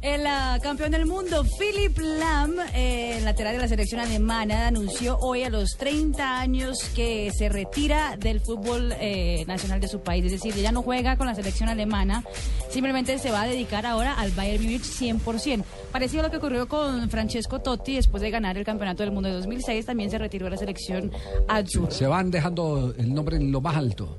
El uh, campeón del mundo, Philip Lam, eh, lateral de la selección alemana, anunció hoy a los 30 años que se retira del fútbol eh, nacional de su país. Es decir, ella no juega con la selección alemana, simplemente se va a dedicar ahora al Bayern Munich 100%. Parecido a lo que ocurrió con Francesco Totti después de ganar el campeonato del mundo de 2006, también se retiró de la selección azul. Se van dejando el nombre en lo más alto.